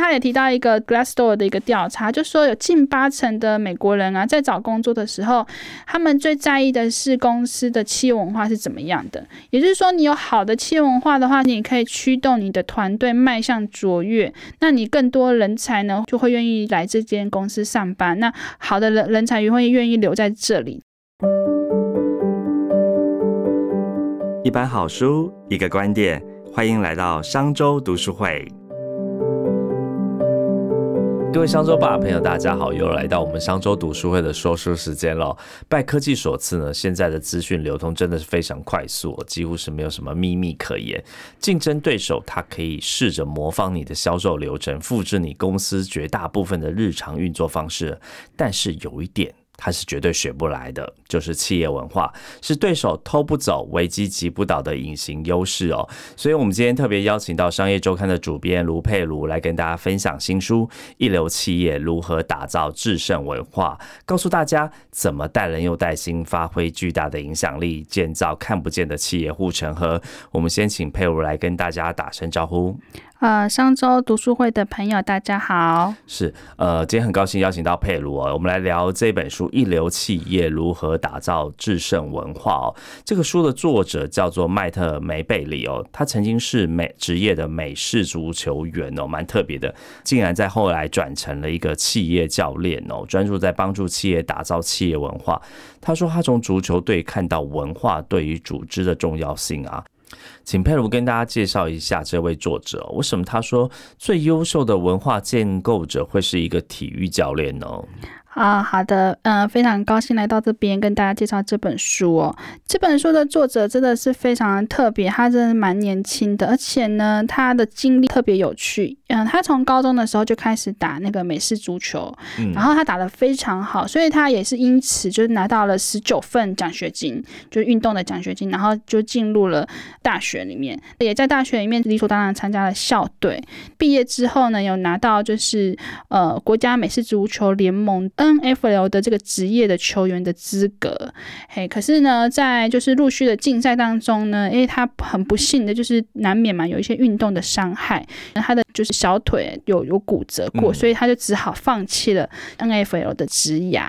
他也提到一个 Glassdoor 的一个调查，就说有近八成的美国人啊，在找工作的时候，他们最在意的是公司的企业文化是怎么样的。也就是说，你有好的企业文化的话，你可以驱动你的团队迈向卓越，那你更多人才呢就会愿意来这间公司上班。那好的人人才也会愿意留在这里。一本好书，一个观点，欢迎来到商周读书会。各位商周吧朋友，大家好，又来到我们商周读书会的说书时间了。拜科技所赐呢，现在的资讯流通真的是非常快速，几乎是没有什么秘密可言。竞争对手他可以试着模仿你的销售流程，复制你公司绝大部分的日常运作方式，但是有一点。它是绝对学不来的，就是企业文化是对手偷不走、危机击不倒的隐形优势哦。所以，我们今天特别邀请到商业周刊的主编卢佩卢来跟大家分享新书《一流企业如何打造制胜文化》，告诉大家怎么带人又带心，发挥巨大的影响力，建造看不见的企业护城河。我们先请佩卢来跟大家打声招呼。呃，上周读书会的朋友，大家好。是，呃，今天很高兴邀请到佩鲁哦，我们来聊这本书《一流企业如何打造制胜文化》哦。这个书的作者叫做麦特梅贝里哦，他曾经是美职业的美式足球员哦，蛮特别的，竟然在后来转成了一个企业教练哦，专注在帮助企业打造企业文化。他说，他从足球队看到文化对于组织的重要性啊。请佩如跟大家介绍一下这位作者，为什么他说最优秀的文化建构者会是一个体育教练呢？啊，好的，嗯，非常高兴来到这边跟大家介绍这本书哦。这本书的作者真的是非常特别，他真的蛮年轻的，而且呢，他的经历特别有趣。嗯，他从高中的时候就开始打那个美式足球，然后他打得非常好，所以他也是因此就是拿到了十九份奖学金，就是运动的奖学金，然后就进入了大学里面，也在大学里面理所当然参加了校队。毕业之后呢，有拿到就是呃国家美式足球联盟。N.F.L 的这个职业的球员的资格，嘿，可是呢，在就是陆续的竞赛当中呢，因为他很不幸的就是难免嘛有一些运动的伤害，他的就是小腿有有骨折过，所以他就只好放弃了 N.F.L 的职业。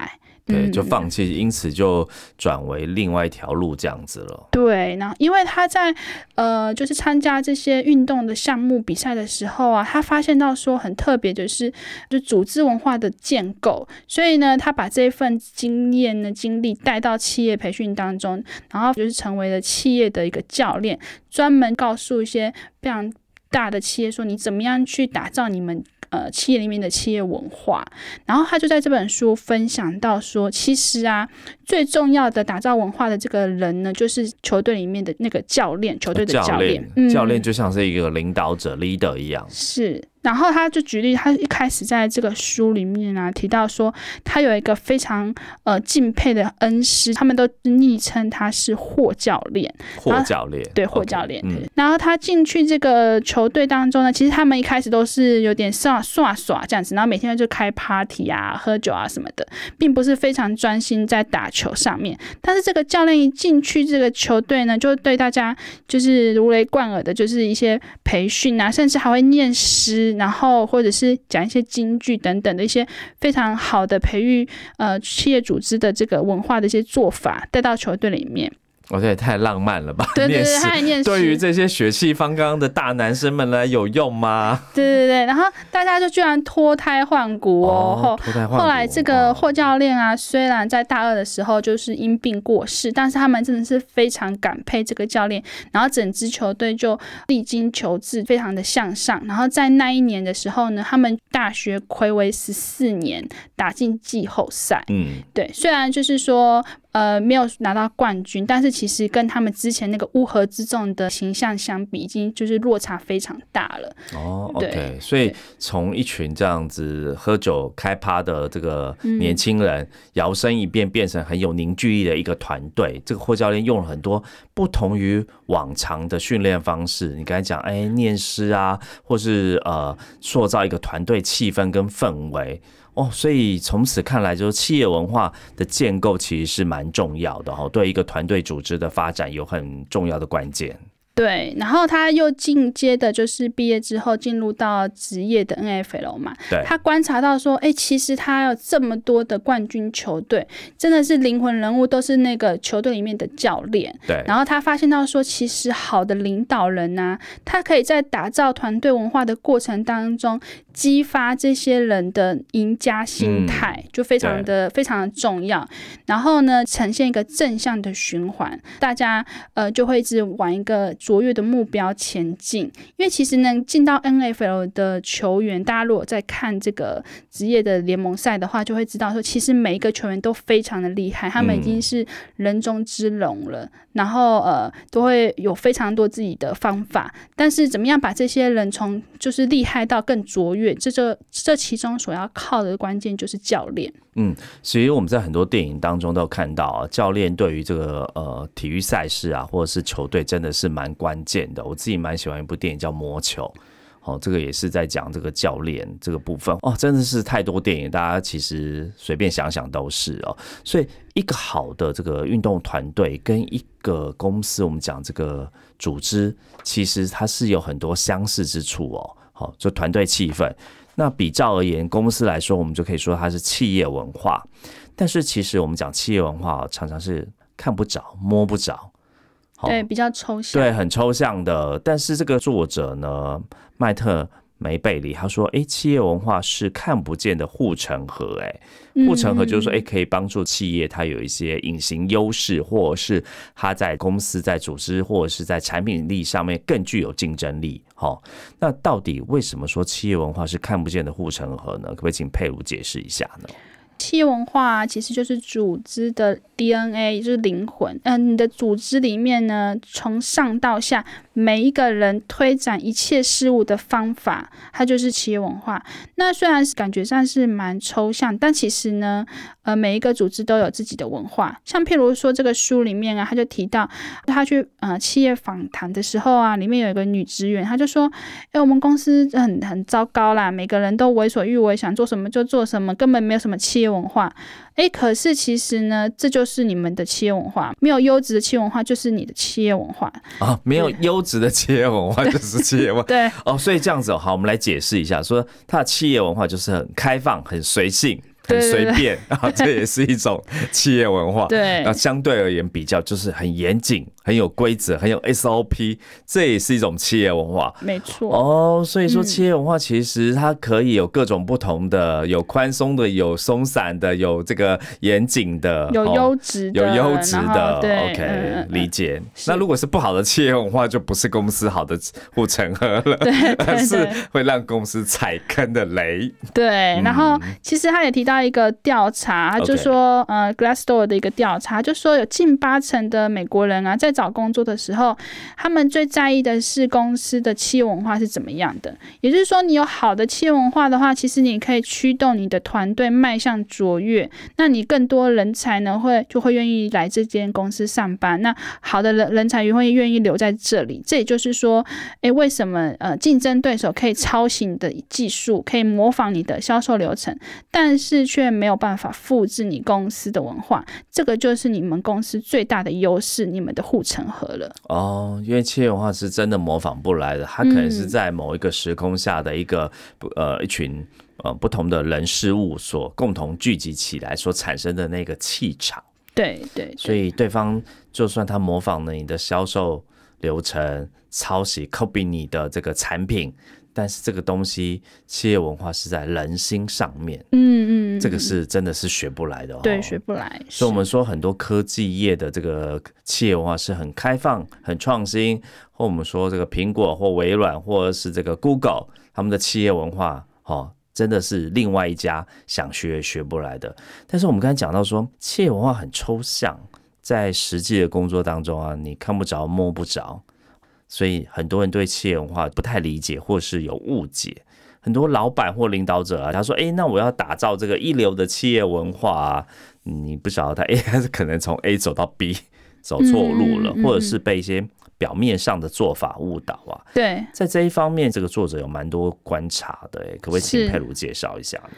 对，就放弃，因此就转为另外一条路这样子了。对，然后因为他在呃，就是参加这些运动的项目比赛的时候啊，他发现到说很特别，就是就组织文化的建构，所以呢，他把这一份经验呢经历带到企业培训当中，然后就是成为了企业的一个教练，专门告诉一些非常大的企业说，你怎么样去打造你们。呃，企业里面的企业文化，然后他就在这本书分享到说，其实啊，最重要的打造文化的这个人呢，就是球队里面的那个教练，球队的教练，教练就像是一个领导者 leader 一样，是。然后他就举例，他一开始在这个书里面啊提到说，他有一个非常呃敬佩的恩师，他们都昵称他是霍教练。霍教练，对霍教练。然后他进去这个球队当中呢，其实他们一开始都是有点耍耍耍这样子，然后每天就开 party 啊、喝酒啊什么的，并不是非常专心在打球上面。但是这个教练一进去这个球队呢，就对大家就是如雷贯耳的，就是一些培训啊，甚至还会念诗。然后或者是讲一些京剧等等的一些非常好的培育呃企业组织的这个文化的一些做法带到球队里面。我这也太浪漫了吧！对对对，他念对于这些血气方刚的大男生们来有用吗？对对对，然后大家就居然脱胎换骨哦！脱胎换骨。后来这个霍教练啊，虽然在大二的时候就是因病过世，但是他们真的是非常感佩这个教练，然后整支球队就历经求治，非常的向上。然后在那一年的时候呢，他们大学暌违十四年打进季后赛。嗯，对，虽然就是说。呃，没有拿到冠军，但是其实跟他们之前那个乌合之众的形象相比，已经就是落差非常大了。哦，OK，所以从一群这样子喝酒开趴的这个年轻人，摇身一变变成很有凝聚力的一个团队。这个霍教练用了很多不同于往常的训练方式。你刚才讲，哎，念诗啊，或是呃，塑造一个团队气氛跟氛围。哦，所以从此看来，就是企业文化的建构其实是蛮重要的哈，对一个团队组织的发展有很重要的关键。对，然后他又进阶的，就是毕业之后进入到职业的 NFL 嘛。对，他观察到说，哎，其实他有这么多的冠军球队，真的是灵魂人物，都是那个球队里面的教练。对，然后他发现到说，其实好的领导人呢，他可以在打造团队文化的过程当中，激发这些人的赢家心态，就非常的非常的重要。然后呢，呈现一个正向的循环，大家呃就会一直玩一个。卓越的目标前进，因为其实能进到 N F L 的球员，大家如果在看这个职业的联盟赛的话，就会知道说，其实每一个球员都非常的厉害，他们已经是人中之龙了。然后呃，都会有非常多自己的方法，但是怎么样把这些人从就是厉害到更卓越，这这这其中所要靠的关键就是教练。嗯，所以我们在很多电影当中都看到啊，教练对于这个呃体育赛事啊，或者是球队真的是蛮关键的。我自己蛮喜欢一部电影叫《魔球》。哦，这个也是在讲这个教练这个部分哦，真的是太多电影，大家其实随便想想都是哦。所以一个好的这个运动团队跟一个公司，我们讲这个组织，其实它是有很多相似之处哦。好，就团队气氛。那比较而言，公司来说，我们就可以说它是企业文化。但是其实我们讲企业文化，常常是看不着、摸不着。对，比较抽象。对，很抽象的。但是这个作者呢，麦特梅贝里他说：“哎，企业文化是看不见的护城河。哎，护城河就是说，哎，可以帮助企业它有一些隐形优势，或者是它在公司在组织或者是在产品力上面更具有竞争力。好，那到底为什么说企业文化是看不见的护城河呢？可不可以请佩如解释一下呢？企业文化其实就是组织的 DNA，就是灵魂。嗯，你的组织里面呢，从上到下。每一个人推展一切事物的方法，它就是企业文化。那虽然是感觉上是蛮抽象，但其实呢，呃，每一个组织都有自己的文化。像譬如说这个书里面啊，他就提到他去呃企业访谈的时候啊，里面有一个女职员，他就说：“哎，我们公司很很糟糕啦，每个人都为所欲为，想做什么就做什么，根本没有什么企业文化。”哎，可是其实呢，这就是你们的企业文化。没有优质的企业文化，就是你的企业文化啊。没有优质的企业文化，就是企业文化。对哦，所以这样子好，我们来解释一下，说它的企业文化就是很开放、很随性。很随便 啊，这也是一种企业文化。对，那相对而言比较就是很严谨、很有规则、很有 SOP，这也是一种企业文化。没错。哦，所以说企业文化其实它可以有各种不同的，有宽松的，有松散的，有这个严谨的，有优质的，有优质的。OK，理解。那如果是不好的企业文化，就不是公司好的护城河了，对 而是会让公司踩坑的雷。对，然后其实他也提到。一个调查，就说呃，Glassdoor 的一个调查，就说有近八成的美国人啊，在找工作的时候，他们最在意的是公司的企业文化是怎么样的。也就是说，你有好的企业文化的话，其实你可以驱动你的团队迈向卓越。那你更多人才呢，会就会愿意来这间公司上班。那好的人人才也会愿意留在这里。这也就是说，诶，为什么呃，竞争对手可以抄袭你的技术，可以模仿你的销售流程，但是。却没有办法复制你公司的文化，这个就是你们公司最大的优势，你们的护城河了。哦，因为企业文化是真的模仿不来的，它可能是在某一个时空下的一个呃一群呃不同的人事物所共同聚集起来所产生的那个气场。对对，所以对方就算他模仿了你的销售流程，抄袭 copy 你的这个产品。但是这个东西，企业文化是在人心上面，嗯嗯，这个是真的是学不来的，对，学不来。所以我们说很多科技业的这个企业文化是很开放、很创新，或我们说这个苹果或微软或者是这个 Google，他们的企业文化，哦，真的是另外一家想学也学不来的。但是我们刚才讲到说，企业文化很抽象，在实际的工作当中啊，你看不着、摸不着。所以很多人对企业文化不太理解，或是有误解。很多老板或领导者啊，他说：“哎，那我要打造这个一流的企业文化啊，你不晓得他 A 还是可能从 A 走到 B，走错路了，或者是被一些表面上的做法误导啊。”对，在这一方面，这个作者有蛮多观察的，可不可以请佩如介绍一下呢？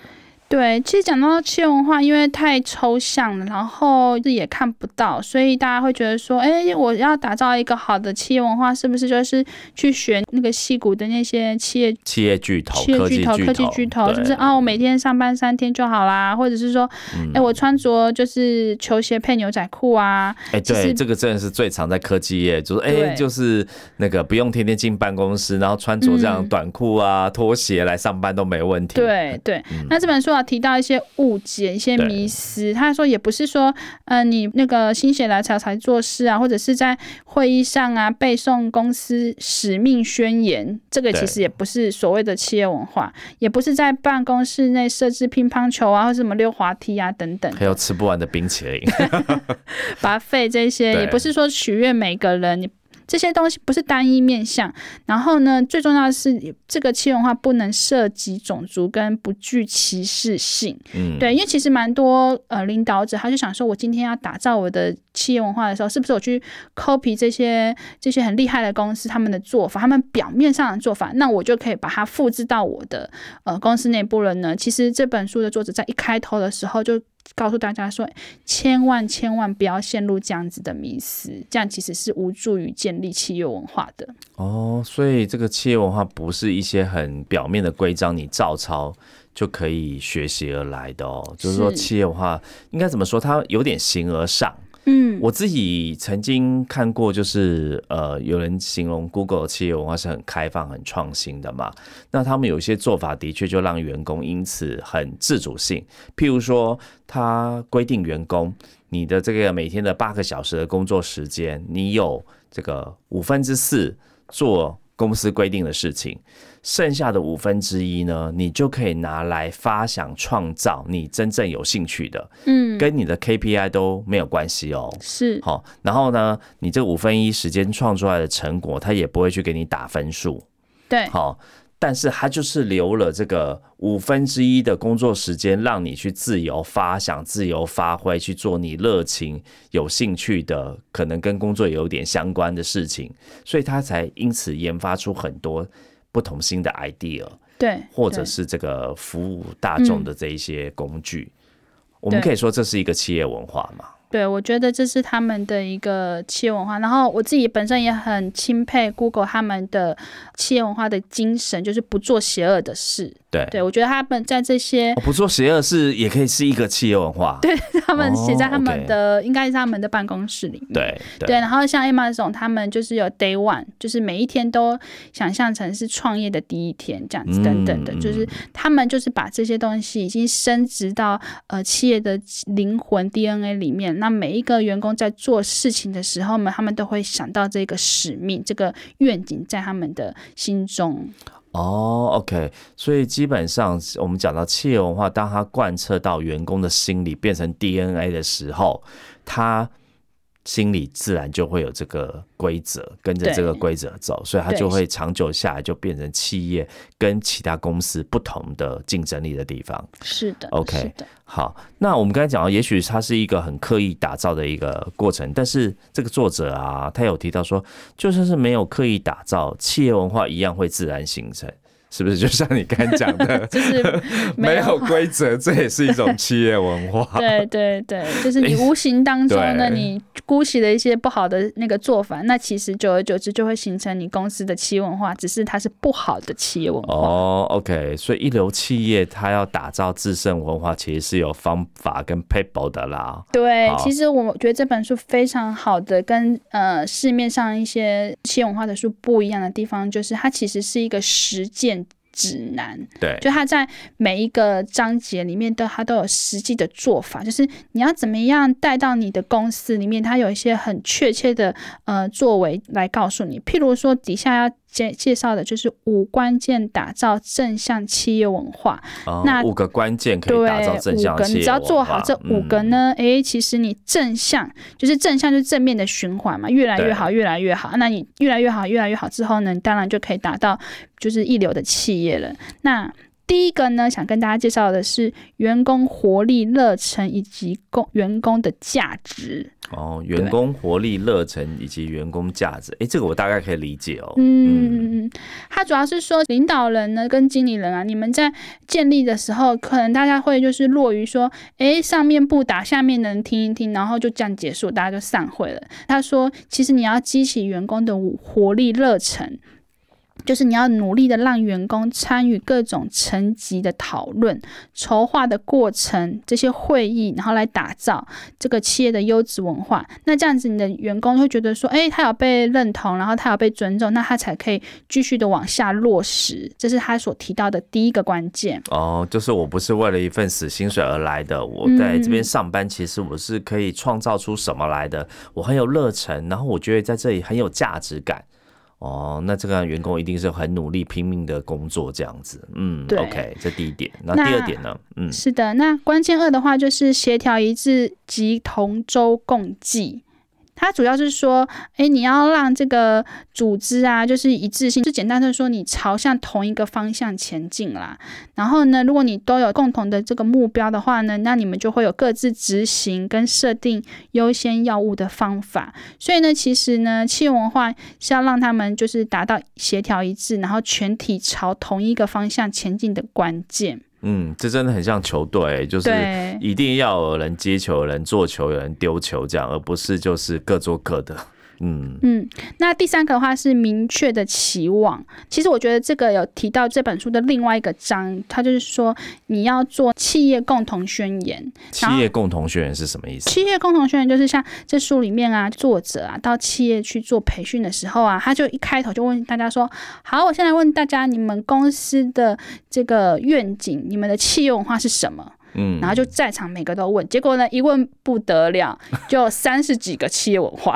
对，其实讲到企业文化，因为太抽象了，然后也看不到，所以大家会觉得说，哎，我要打造一个好的企业文化，是不是就是去学那个戏骨的那些企业企业巨头、企业巨头、科技巨头，是不是啊？我每天上班三天就好啦，或者是说，哎，我穿着就是球鞋配牛仔裤啊？哎，对，这个真的是最常在科技业，就是哎，就是那个不用天天进办公室，然后穿着这样短裤啊、拖鞋来上班都没问题。对对，那这本书啊提到一些误解、一些迷思，他说也不是说，呃，你那个心血来潮才做事啊，或者是在会议上啊背诵公司使命宣言，这个其实也不是所谓的企业文化，也不是在办公室内设置乒乓球啊，或者什么溜滑梯啊等等，还有吃不完的冰淇淋，把费这些，也不是说取悦每个人，你。这些东西不是单一面向，然后呢，最重要的是这个企业文化不能涉及种族跟不具歧视性。嗯，对，因为其实蛮多呃领导者他就想说，我今天要打造我的企业文化的时候，是不是我去 copy 这些这些很厉害的公司他们的做法，他们表面上的做法，那我就可以把它复制到我的呃公司内部了呢？其实这本书的作者在一开头的时候就。告诉大家说，千万千万不要陷入这样子的迷思，这样其实是无助于建立企业文化的。哦，所以这个企业文化不是一些很表面的规章，你照抄就可以学习而来的哦。就是说，企业文化应该怎么说？它有点形而上。嗯，我自己曾经看过，就是呃，有人形容 Google 企业文化是很开放、很创新的嘛。那他们有些做法的确就让员工因此很自主性。譬如说，他规定员工你的这个每天的八个小时的工作时间，你有这个五分之四做公司规定的事情。剩下的五分之一呢，你就可以拿来发想创造你真正有兴趣的，嗯，跟你的 KPI 都没有关系哦。是，好，然后呢，你这五分一时间创出来的成果，他也不会去给你打分数，对，好，但是他就是留了这个五分之一的工作时间，让你去自由发想、自由发挥，去做你热情、有兴趣的，可能跟工作有点相关的事情，所以他才因此研发出很多。不同新的 idea，对，或者是这个服务大众的这一些工具，我们可以说这是一个企业文化嘛？对，我觉得这是他们的一个企业文化。然后我自己本身也很钦佩 Google 他们的企业文化的精神，就是不做邪恶的事。对，对我觉得他们在这些不做邪恶是也可以是一个企业文化。对他们写在他们的应该是他们的办公室里面。对对，然后像 Amazon 他们就是有 Day One，就是每一天都想象成是创业的第一天这样子等等的，就是他们就是把这些东西已经升值到呃企业的灵魂 DNA 里面。那每一个员工在做事情的时候呢，他们都会想到这个使命、这个愿景在他们的心中。哦，OK，所以基本上我们讲到企业文化，当它贯彻到员工的心里，变成 DNA 的时候，它心里自然就会有这个规则，跟着这个规则走，所以它就会长久下来，就变成企业跟其他公司不同的竞争力的地方。是的，OK，好，那我们刚才讲到，也许它是一个很刻意打造的一个过程，但是这个作者啊，他有提到说，就算是没有刻意打造，企业文化一样会自然形成。是不是就像你刚讲的，就是没有规则，这也是一种 企业文化。对对对，就是你无形当中呢，你姑息了一些不好的那个做法，那其实久而久之就会形成你公司的企业文化，只是它是不好的企业文化。哦，OK，所以一流企业它要打造自身文化，其实是有方法跟 people 的啦。对，其实我觉得这本书非常好的，跟呃市面上一些企业文化的书不一样的地方，就是它其实是一个实践。指南，对，就他在每一个章节里面都他都有实际的做法，就是你要怎么样带到你的公司里面，他有一些很确切的呃作为来告诉你，譬如说底下要。介介绍的就是五关键打造正向企业文化。那五个关键可以打造正向企业文化。你只要做好这五个呢，哎，其实你正向就是正向，就是正面的循环嘛，越来越好，越来越好。那你越来越好，越来越好之后呢，你当然就可以达到就是一流的企业了。那第一个呢，想跟大家介绍的是员工活力、热忱以及工员工的价值。哦，员工活力、热忱以及员工价值，哎，这个我大概可以理解哦。嗯嗯嗯，他主要是说领导人呢跟经理人啊，你们在建立的时候，可能大家会就是落于说，哎，上面不打，下面的人听一听，然后就这样结束，大家就散会了。他说，其实你要激起员工的活力、热忱。就是你要努力的让员工参与各种层级的讨论、筹划的过程，这些会议，然后来打造这个企业的优质文化。那这样子，你的员工会觉得说，哎，他有被认同，然后他有被尊重，那他才可以继续的往下落实。这是他所提到的第一个关键。哦，就是我不是为了一份死薪水而来的，我在这边上班，其实我是可以创造出什么来的。我很有热忱，然后我觉得在这里很有价值感。哦，那这个员工一定是很努力拼命的工作这样子，嗯，OK，这第一点。那第二点呢？嗯，是的，那关键二的话就是协调一致及同舟共济。它主要是说，哎，你要让这个组织啊，就是一致性，就简单的说，你朝向同一个方向前进啦。然后呢，如果你都有共同的这个目标的话呢，那你们就会有各自执行跟设定优先要务的方法。所以呢，其实呢，企业文化是要让他们就是达到协调一致，然后全体朝同一个方向前进的关键。嗯，这真的很像球队，就是一定要有人接球、有人做球、有人丢球这样，而不是就是各做各的。嗯嗯，那第三个的话是明确的期望。其实我觉得这个有提到这本书的另外一个章，它就是说你要做企业共同宣言。企业共同宣言是什么意思？企业共同宣言就是像这书里面啊，作者啊到企业去做培训的时候啊，他就一开头就问大家说：“好，我现在问大家，你们公司的这个愿景，你们的企业文化是什么？”嗯，然后就在场每个都问，结果呢一问不得了，就三十几个企业文化，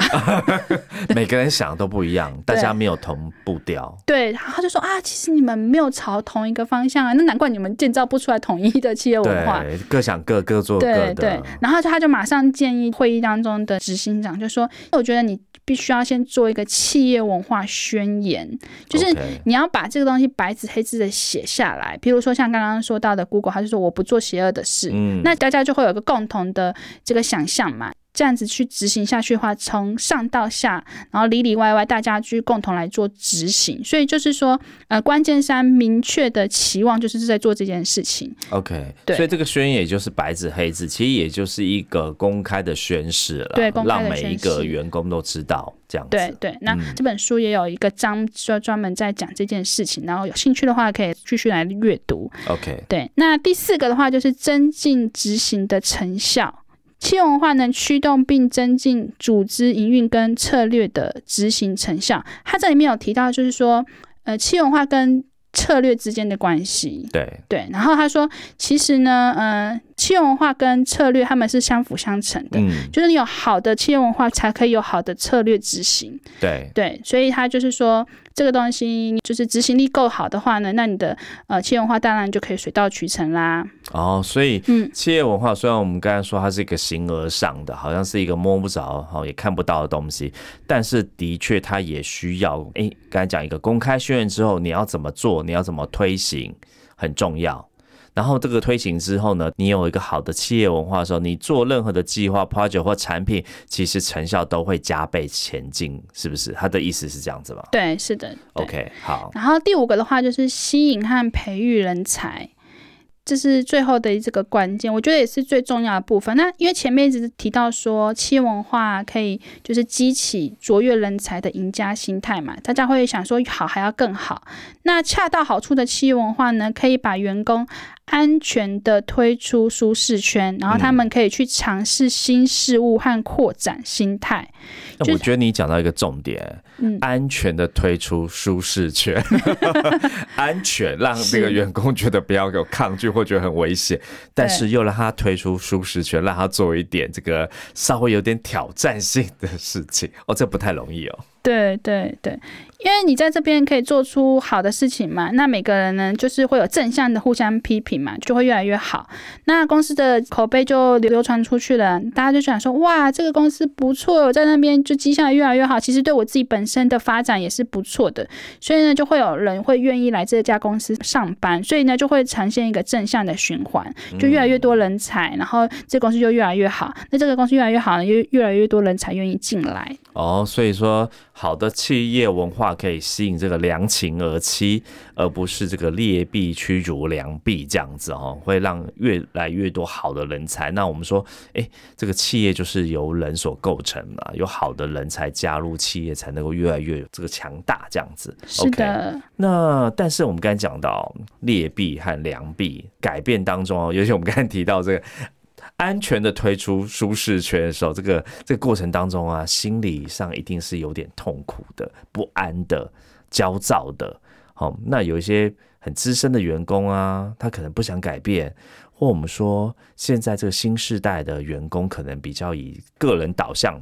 每个人想的都不一样，大家没有同步调。对，然后就说啊，其实你们没有朝同一个方向啊，那难怪你们建造不出来统一的企业文化。对，各想各，各做各的。对，然后他就马上建议会议当中的执行长就说，我觉得你。必须要先做一个企业文化宣言，就是你要把这个东西白纸黑字的写下来。比如说像刚刚说到的 Google，他就说我不做邪恶的事，那大家就会有个共同的这个想象嘛。这样子去执行下去的话，从上到下，然后里里外外，大家去共同来做执行。所以就是说，呃，关键三明确的期望，就是在做这件事情。OK，对。所以这个宣言也就是白纸黑字，其实也就是一个公开的宣誓了，对，让每一个员工都知道这样子。对对。那这本书也有一个章，就专门在讲这件事情，然后有兴趣的话可以继续来阅读。OK，对。那第四个的话就是增进执行的成效。企业文化能驱动并增进组织营运跟策略的执行成效。它这里面有提到，就是说，呃，企业文化跟策略之间的关系。对对。然后他说，其实呢，呃，企业文化跟策略他们是相辅相成的。嗯。就是你有好的企业文化，才可以有好的策略执行。对对。所以他就是说。这个东西就是执行力够好的话呢，那你的呃企业文化当然就可以水到渠成啦。哦，所以嗯，企业文化虽然我们刚才说它是一个形而上的，好像是一个摸不着、哈也看不到的东西，但是的确它也需要。哎，刚才讲一个公开宣言之后，你要怎么做？你要怎么推行？很重要。然后这个推行之后呢，你有一个好的企业文化的时候，你做任何的计划、project 或产品，其实成效都会加倍前进，是不是？他的意思是这样子吗？对，是的。OK，好。然后第五个的话就是吸引和培育人才。这是最后的这个关键，我觉得也是最重要的部分。那因为前面一直提到说，企业文化可以就是激起卓越人才的赢家心态嘛，大家会想说好还要更好。那恰到好处的企业文化呢，可以把员工安全的推出舒适圈，然后他们可以去尝试新事物和扩展心态。那我觉得你讲到一个重点，嗯，安全的推出舒适圈，安全让那个员工觉得不要有抗拒或觉得很危险，但是又让他推出舒适圈，让他做一点这个稍微有点挑战性的事情，哦，这不太容易哦。对对对，因为你在这边可以做出好的事情嘛，那每个人呢就是会有正向的互相批评嘛，就会越来越好。那公司的口碑就流传出去了，大家就想说，哇，这个公司不错，我在那边就绩效越来越好。其实对我自己本身的发展也是不错的，所以呢，就会有人会愿意来这家公司上班，所以呢，就会呈现一个正向的循环，就越来越多人才，然后这公司就越来越好。那这个公司越来越好呢，越越来越多人才愿意进来。哦，所以说好的企业文化可以吸引这个良禽而栖，而不是这个劣币驱逐良币这样子哦，会让越来越多好的人才。那我们说，哎，这个企业就是由人所构成嘛，有好的人才加入企业，才能够越来越这个强大这样子。是的。那但是我们刚才讲到劣币和良币改变当中哦，尤其我们刚才提到这个。安全的推出舒适圈的时候，这个这个过程当中啊，心理上一定是有点痛苦的、不安的、焦躁的。好，那有一些很资深的员工啊，他可能不想改变，或我们说现在这个新时代的员工可能比较以个人导向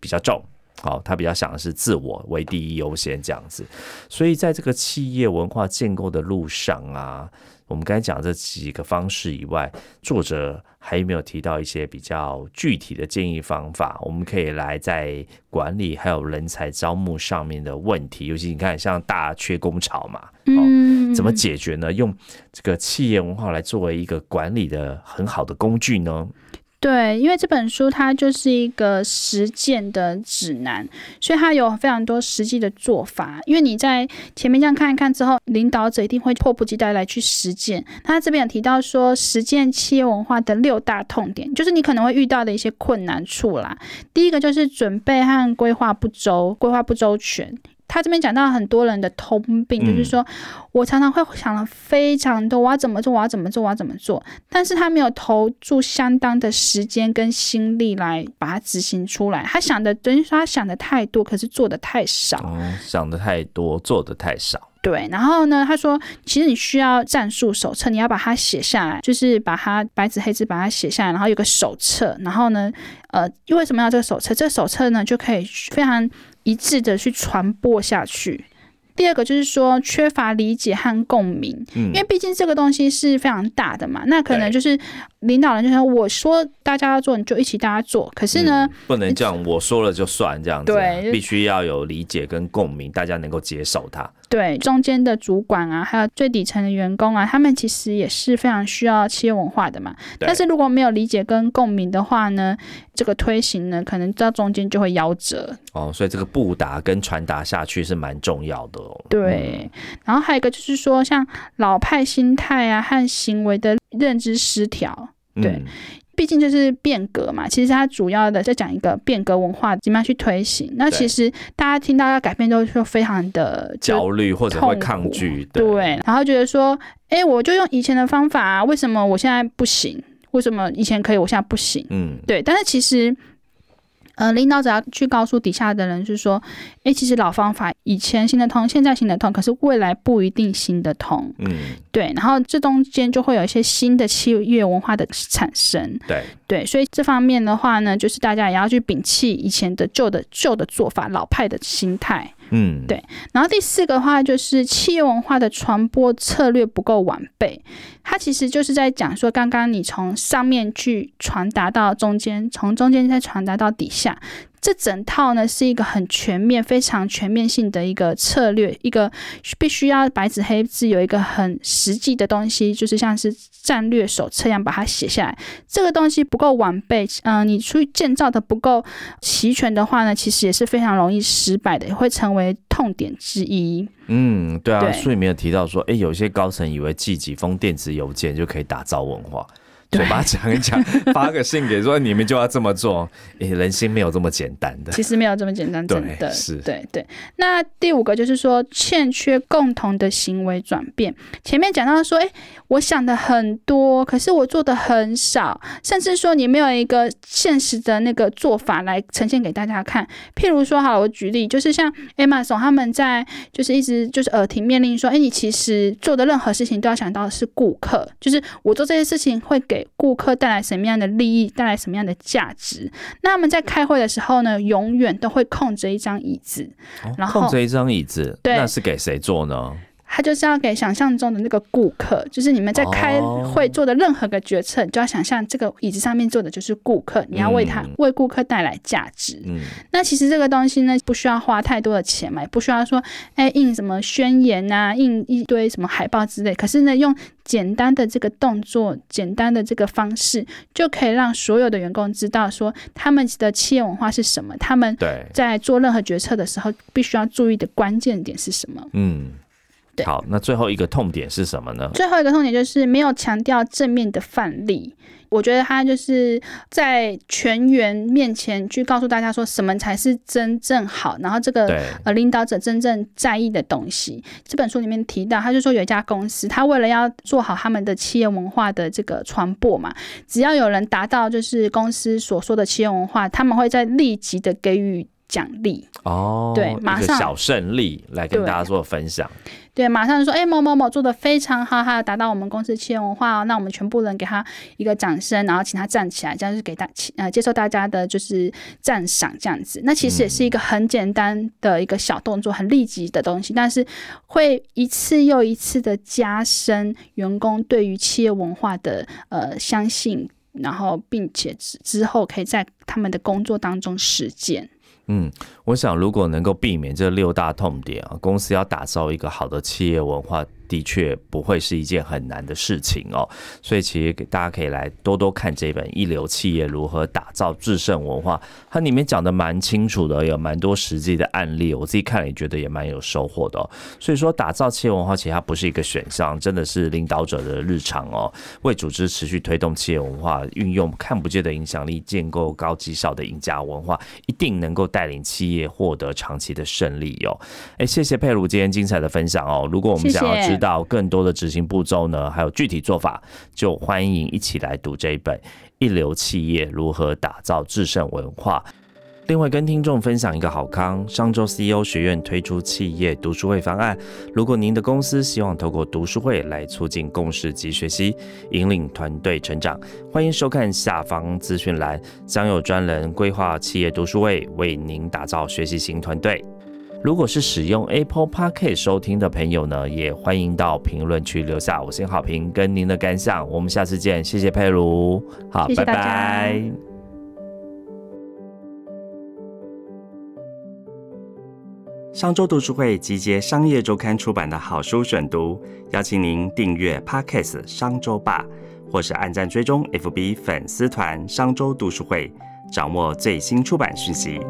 比较重，好，他比较想的是自我为第一优先这样子。所以在这个企业文化建构的路上啊。我们刚才讲这几个方式以外，作者还有没有提到一些比较具体的建议方法？我们可以来在管理还有人才招募上面的问题，尤其你看像大缺工潮嘛，嗯，怎么解决呢？用这个企业文化来作为一个管理的很好的工具呢？对，因为这本书它就是一个实践的指南，所以它有非常多实际的做法。因为你在前面这样看一看之后，领导者一定会迫不及待来去实践。他这边有提到说，实践企业文化的六大痛点，就是你可能会遇到的一些困难处啦。第一个就是准备和规划不周，规划不周全。他这边讲到很多人的通病，就是说我常常会想了非常多，我要怎么做，我要怎么做，我要怎么做，但是他没有投注相当的时间跟心力来把它执行出来。他想的等于说他想的太多，可是做的太少。想的太多，做的太少。对，然后呢，他说其实你需要战术手册，你要把它写下来，就是把它白纸黑字把它写下来，然后有个手册，然后呢，呃，为什么要这个手册？这个手册呢就可以非常。一致的去传播下去。第二个就是说缺乏理解和共鸣，因为毕竟这个东西是非常大的嘛，那可能就是领导人就说我说大家要做，你就一起大家做。可是呢，不能这样，我说了就算这样子，对，必须要有理解跟共鸣，大家能够接受它。对，中间的主管啊，还有最底层的员工啊，他们其实也是非常需要企业文化的嘛。但是如果没有理解跟共鸣的话呢，这个推行呢，可能到中间就会夭折。哦，所以这个布达跟传达下去是蛮重要的哦。对，然后还有一个就是说，像老派心态啊和行为的认知失调，对。毕竟这是变革嘛，其实它主要的在讲一个变革文化怎么样去推行。那其实大家听到要改变都会非常的焦虑或者会抗拒，对。然后觉得说，哎，我就用以前的方法，为什么我现在不行？为什么以前可以，我现在不行？嗯，对。但是其实。呃，领导者要去告诉底下的人，是说，哎，其实老方法以前行得通，现在行得通，可是未来不一定行得通。嗯，对。然后这中间就会有一些新的契约文化的产生。对对，所以这方面的话呢，就是大家也要去摒弃以前的旧的旧的做法，老派的心态。嗯，对。然后第四个话就是企业文化的传播策略不够完备，它其实就是在讲说，刚刚你从上面去传达到中间，从中间再传达到底下。这整套呢是一个很全面、非常全面性的一个策略，一个必须要白纸黑字有一个很实际的东西，就是像是战略手册一样把它写下来。这个东西不够完备，嗯，你出去建造的不够齐全的话呢，其实也是非常容易失败的，也会成为痛点之一。嗯，对啊，书里面有提到说，哎，有些高层以为寄几封电子邮件就可以打造文化。嘴巴讲一讲，发个信给说你们就要这么做，诶，人心没有这么简单的。其实没有这么简单，真的是对对。那第五个就是说，欠缺共同的行为转变。前面讲到说，诶，我想的很多，可是我做的很少，甚至说你没有一个现实的那个做法来呈现给大家看。譬如说，好，我举例，就是像 Amazon 他们在就是一直就是耳提面令说，诶，你其实做的任何事情都要想到是顾客，就是我做这些事情会给。给顾客带来什么样的利益，带来什么样的价值。那他们在开会的时候呢，永远都会空着一张椅子，然后空着一张椅子，对那是给谁坐呢？他就是要给想象中的那个顾客，就是你们在开会做的任何个决策，你就要想象这个椅子上面坐的就是顾客，你要为他、嗯为顾客带来价值。嗯，那其实这个东西呢，不需要花太多的钱嘛，也不需要说，哎，印什么宣言啊，印一堆什么海报之类。可是呢，用简单的这个动作，简单的这个方式，就可以让所有的员工知道说，他们的企业文化是什么，他们，在做任何决策的时候，必须要注意的关键点是什么。嗯，对好，那最后一个痛点是什么呢？最后一个痛点就是没有强调正面的范例。我觉得他就是在全员面前去告诉大家说什么才是真正好，然后这个，呃领导者真正在意的东西。这本书里面提到，他就说有一家公司，他为了要做好他们的企业文化的这个传播嘛，只要有人达到就是公司所说的企业文化，他们会在立即的给予奖励。哦，对马上一个小胜利来跟大家做分享。对，马上就说，哎、某某某做的非常好，他有达到我们公司企业文化哦，那我们全部人给他一个掌声，然后请他站起来，这样就是给大呃接受大家的就是赞赏这样子。那其实也是一个很简单的一个小动作，很立即的东西，但是会一次又一次的加深员工对于企业文化的呃相信，然后并且之之后可以在他们的工作当中实践。嗯，我想如果能够避免这六大痛点啊，公司要打造一个好的企业文化，的确不会是一件很难的事情哦。所以其实给大家可以来多多看这本《一流企业如何打造制胜文化》，它里面讲的蛮清楚的，有蛮多实际的案例，我自己看了也觉得也蛮有收获的、哦。所以说，打造企业文化其实它不是一个选项，真的是领导者的日常哦。为组织持续推动企业文化，运用看不见的影响力，建构高绩效的赢家文化，一定能够带领企业获得长期的胜利哦。哎，谢谢佩如今天精彩的分享哦。如果我们想要知道更多的执行步骤呢，还有具体做法，就欢迎一起来读这一本《一流企业如何打造制胜文化》。另外，跟听众分享一个好康，上周 CEO 学院推出企业读书会方案。如果您的公司希望透过读书会来促进共识及学习，引领团队成长，欢迎收看下方资讯栏，将有专人规划企业读书会，为您打造学习型团队。如果是使用 Apple p o c k e t 收听的朋友呢，也欢迎到评论区留下五星好评跟您的感想。我们下次见，谢谢佩如，好，拜拜。商周读书会集结商业周刊出版的好书选读，邀请您订阅 Podcast 商周吧，或是按赞追踪 FB 粉丝团商周读书会，掌握最新出版讯息。